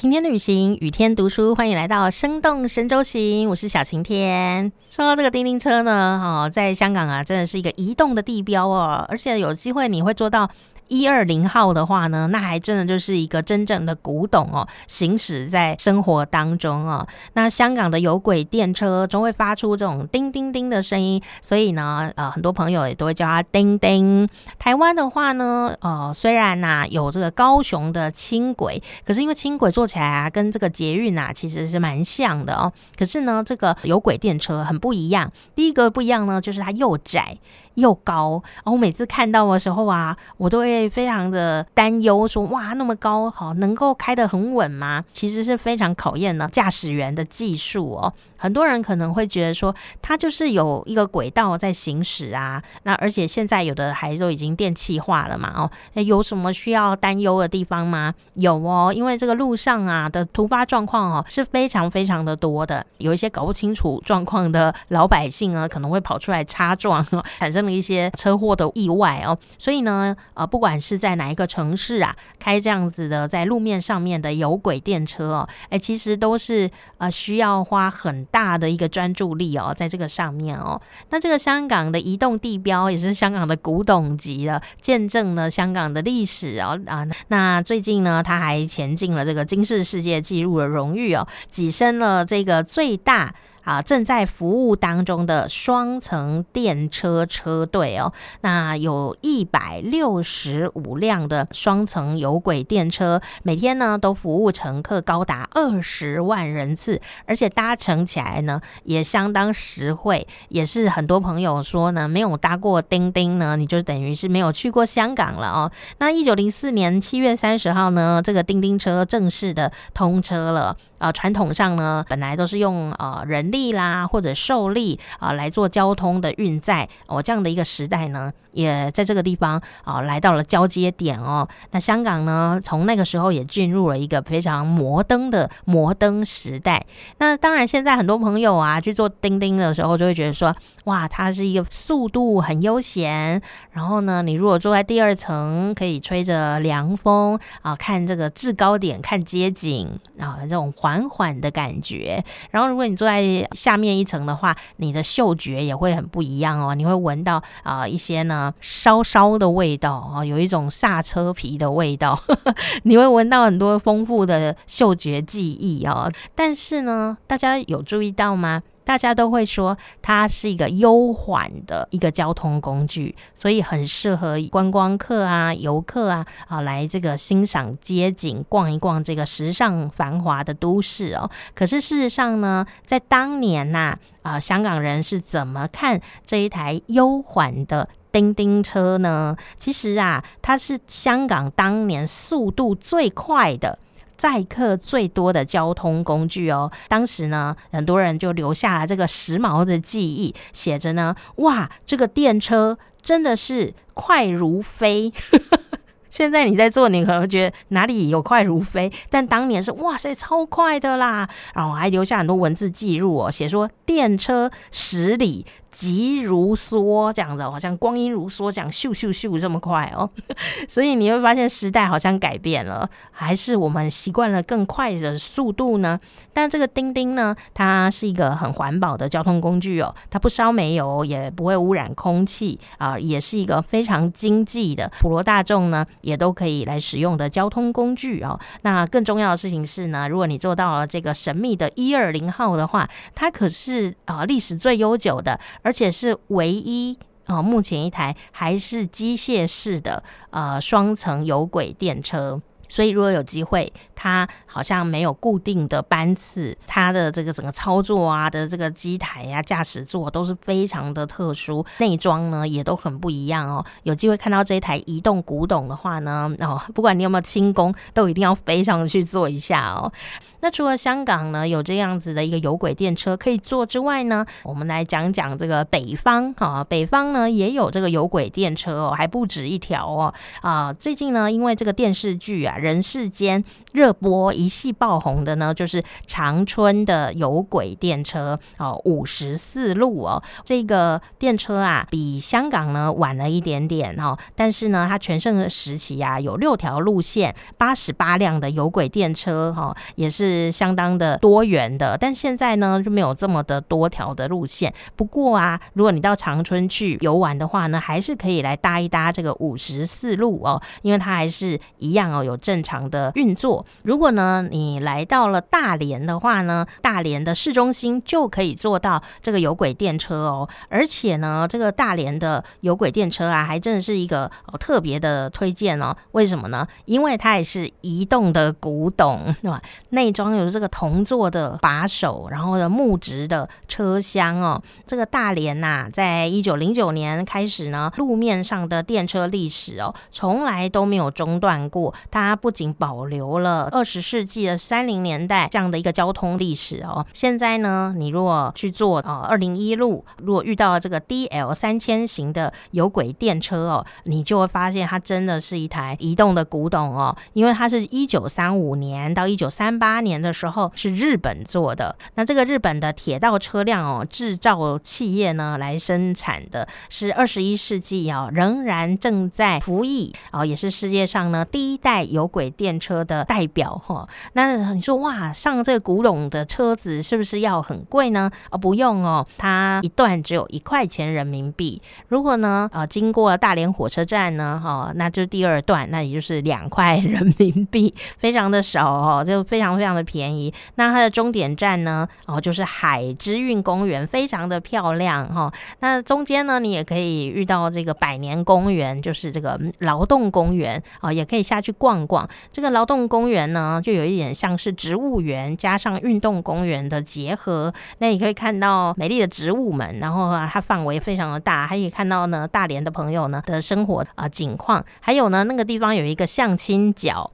晴天旅行，雨天读书，欢迎来到生动神州行，我是小晴天。说到这个叮叮车呢，哦，在香港啊，真的是一个移动的地标哦，而且有机会你会坐到。一二零号的话呢，那还真的就是一个真正的古董哦，行驶在生活当中哦。那香港的有轨电车总会发出这种叮叮叮的声音，所以呢，呃，很多朋友也都会叫它叮叮。台湾的话呢，呃，虽然呐有这个高雄的轻轨，可是因为轻轨做起来啊，跟这个捷运啊其实是蛮像的哦。可是呢，这个有轨电车很不一样。第一个不一样呢，就是它又窄。又高，然后每次看到的时候啊，我都会会非常的担忧，说哇，那么高，好能够开得很稳吗？其实是非常考验呢驾驶员的技术哦。很多人可能会觉得说，它就是有一个轨道在行驶啊，那而且现在有的还都已经电气化了嘛，哦，那有什么需要担忧的地方吗？有哦，因为这个路上啊的突发状况哦是非常非常的多的，有一些搞不清楚状况的老百姓呢，可能会跑出来擦撞，产生了一些车祸的意外哦，所以呢，呃，不管不管是在哪一个城市啊，开这样子的在路面上面的有轨电车哦，哎，其实都是呃需要花很大的一个专注力哦，在这个上面哦，那这个香港的移动地标也是香港的古董级的，见证了香港的历史哦啊。那最近呢，他还前进了这个金氏世界纪录的荣誉哦，跻身了这个最大。啊，正在服务当中的双层电车车队哦，那有一百六十五辆的双层有轨电车，每天呢都服务乘客高达二十万人次，而且搭乘起来呢也相当实惠，也是很多朋友说呢，没有搭过叮叮呢，你就等于是没有去过香港了哦。那一九零四年七月三十号呢，这个叮叮车正式的通车了。啊，传统上呢，本来都是用呃人力啦或者兽力啊来做交通的运载，哦这样的一个时代呢，也在这个地方啊来到了交接点哦。那香港呢，从那个时候也进入了一个非常摩登的摩登时代。那当然，现在很多朋友啊去做钉钉的时候，就会觉得说，哇，它是一个速度很悠闲，然后呢，你如果坐在第二层，可以吹着凉风啊，看这个制高点，看街景啊，这种。缓缓的感觉，然后如果你坐在下面一层的话，你的嗅觉也会很不一样哦。你会闻到啊一些呢烧烧的味道啊，有一种刹车皮的味道，你会闻到很多丰富的嗅觉记忆哦。但是呢，大家有注意到吗？大家都会说它是一个悠缓的一个交通工具，所以很适合观光客啊、游客啊啊来这个欣赏街景、逛一逛这个时尚繁华的都市哦。可是事实上呢，在当年呐啊，香港人是怎么看这一台悠缓的叮叮车呢？其实啊，它是香港当年速度最快的。载客最多的交通工具哦，当时呢，很多人就留下了这个时髦的记忆，写着呢，哇，这个电车真的是快如飞。现在你在坐，你可能觉得哪里有快如飞，但当年是哇塞，超快的啦。然后还留下很多文字记录哦，写说电车十里。急如梭，这样子好像光阴如梭，讲咻咻咻这么快哦，所以你会发现时代好像改变了，还是我们习惯了更快的速度呢？但这个钉钉呢，它是一个很环保的交通工具哦，它不烧煤油，也不会污染空气啊，也是一个非常经济的普罗大众呢也都可以来使用的交通工具哦。那更重要的事情是呢，如果你做到了这个神秘的一二零号的话，它可是啊历史最悠久的。而且是唯一啊，目前一台还是机械式的呃双层有轨电车，所以如果有机会，它好像没有固定的班次，它的这个整个操作啊的这个机台呀、驾驶座都是非常的特殊，内装呢也都很不一样哦。有机会看到这一台移动古董的话呢，哦，不管你有没有轻功，都一定要飞上去坐一下哦。那除了香港呢有这样子的一个有轨电车可以坐之外呢，我们来讲讲这个北方啊，北方呢也有这个有轨电车哦，还不止一条哦。啊。最近呢，因为这个电视剧啊《人世间》热播一系爆红的呢，就是长春的有轨电车哦，五十四路哦，这个电车啊比香港呢晚了一点点哦，但是呢，它全盛时期啊有六条路线，八十八辆的有轨电车哈，也是是相当的多元的。但现在呢就没有这么的多条的路线。不过啊，如果你到长春去游玩的话呢，还是可以来搭一搭这个五十四路哦，因为它还是一样哦，有正常的运作。如果呢你来到了大连的话呢，大连的市中心就可以坐到这个有轨电车哦，而且呢，这个大连的有轨电车啊，还真的是一个哦特别的推荐哦。为什么呢？因为它也是移动的古董，对吧？内装有这个铜做的把手，然后的木质的车厢哦。这个大连呐，在一九零九年开始呢，路面上的电车历史哦，从来都没有中断过。它不仅保留了二十世纪的三零年代这样的一个交通历史哦，现在呢，你如果去坐呃二零一路，如果遇到了这个 DL 三千型的有轨电车哦，你就会发现它真的是一台移动的古董哦，因为它是一九三五年到一九三八年年的时候是日本做的。那这个日本的铁道车辆哦制造企业呢来生产的，是二十一世纪哦仍然正在服役哦，也是世界上呢第一代有轨电车的代表哈。那你说哇，上这个古董的车子是不是要很贵呢？哦，不用哦，它一段只有一块钱人民币。如果呢呃经过大连火车站呢，哈，那就第二段，那也就是两块 人民币，非常的少哦，就非常非常的便宜。那它的终点站呢，哦就是海之韵公园，非常的漂亮哈。那中间呢，你也可以遇到这个百年公园，就是这个劳动公园啊，也可以下去逛逛。这个劳动公园呢，就有一点像是植物园加上运动公园的结合。那你可以看到美丽的植物们，然后啊，它范围非常的大，还可以看到呢大连的朋友呢的生活啊景况。还有呢，那个地方有一个相亲角。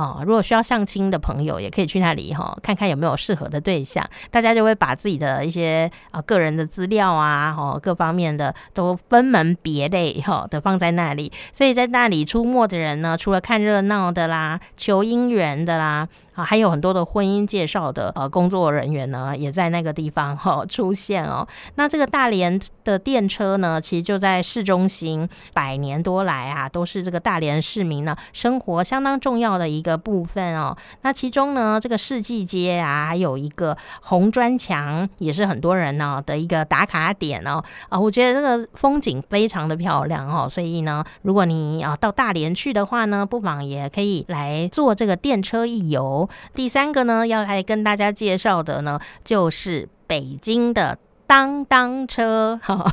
哦，如果需要相亲的朋友，也可以去那里哈，看看有没有适合的对象。大家就会把自己的一些啊个人的资料啊，哦各方面的都分门别类哈的放在那里。所以在那里出没的人呢，除了看热闹的啦、求姻缘的啦。啊，还有很多的婚姻介绍的呃工作人员呢，也在那个地方哈出现哦。那这个大连的电车呢，其实就在市中心，百年多来啊，都是这个大连市民呢生活相当重要的一个部分哦。那其中呢，这个世纪街啊，还有一个红砖墙，也是很多人呢的一个打卡点哦。啊，我觉得这个风景非常的漂亮哦，所以呢，如果你啊到大连去的话呢，不妨也可以来坐这个电车一游。第三个呢，要来跟大家介绍的呢，就是北京的当当车。哈，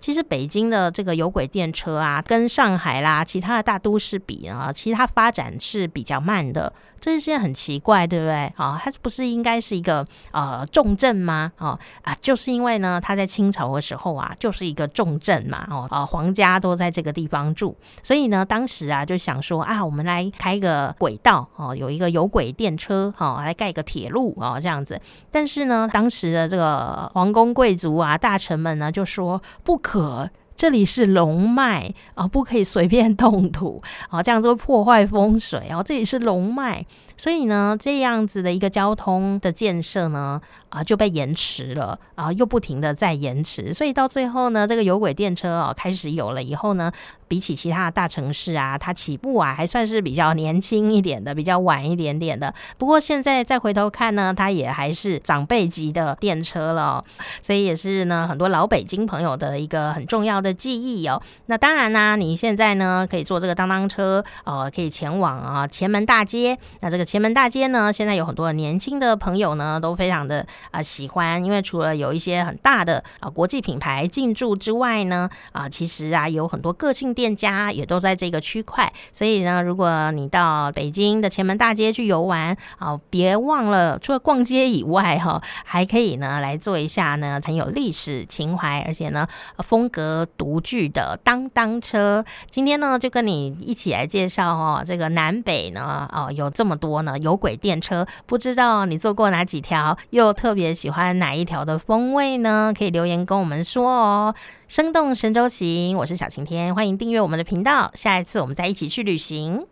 其实北京的这个有轨电车啊，跟上海啦其他的大都市比啊，其实它发展是比较慢的。这是件很奇怪，对不对？啊，它不是应该是一个呃重镇吗？哦啊，就是因为呢，它在清朝的时候啊，就是一个重镇嘛。哦啊，皇家都在这个地方住，所以呢，当时啊就想说啊，我们来开一个轨道哦，有一个有轨电车哦，来盖个铁路哦，这样子。但是呢，当时的这个皇宫贵族啊、大臣们呢，就说不可。这里是龙脉啊，不可以随便动土啊，这样子会破坏风水哦。这里是龙脉，所以呢，这样子的一个交通的建设呢，啊就被延迟了啊，又不停的在延迟，所以到最后呢，这个有轨电车啊开始有了以后呢。比起其他的大城市啊，它起步啊还算是比较年轻一点的，比较晚一点点的。不过现在再回头看呢，它也还是长辈级的电车了，所以也是呢很多老北京朋友的一个很重要的记忆哦。那当然呢，你现在呢可以坐这个当当车，呃，可以前往啊前门大街。那这个前门大街呢，现在有很多年轻的朋友呢都非常的啊喜欢，因为除了有一些很大的啊国际品牌进驻之外呢，啊其实啊有很多个性。店家也都在这个区块，所以呢，如果你到北京的前门大街去游玩啊，别忘了除了逛街以外哈，还可以呢来做一下呢很有历史情怀，而且呢风格独具的当当车。今天呢就跟你一起来介绍哦，这个南北呢哦有这么多呢有轨电车，不知道你坐过哪几条，又特别喜欢哪一条的风味呢？可以留言跟我们说哦。生动神州行，我是小晴天，欢迎订阅我们的频道，下一次我们再一起去旅行。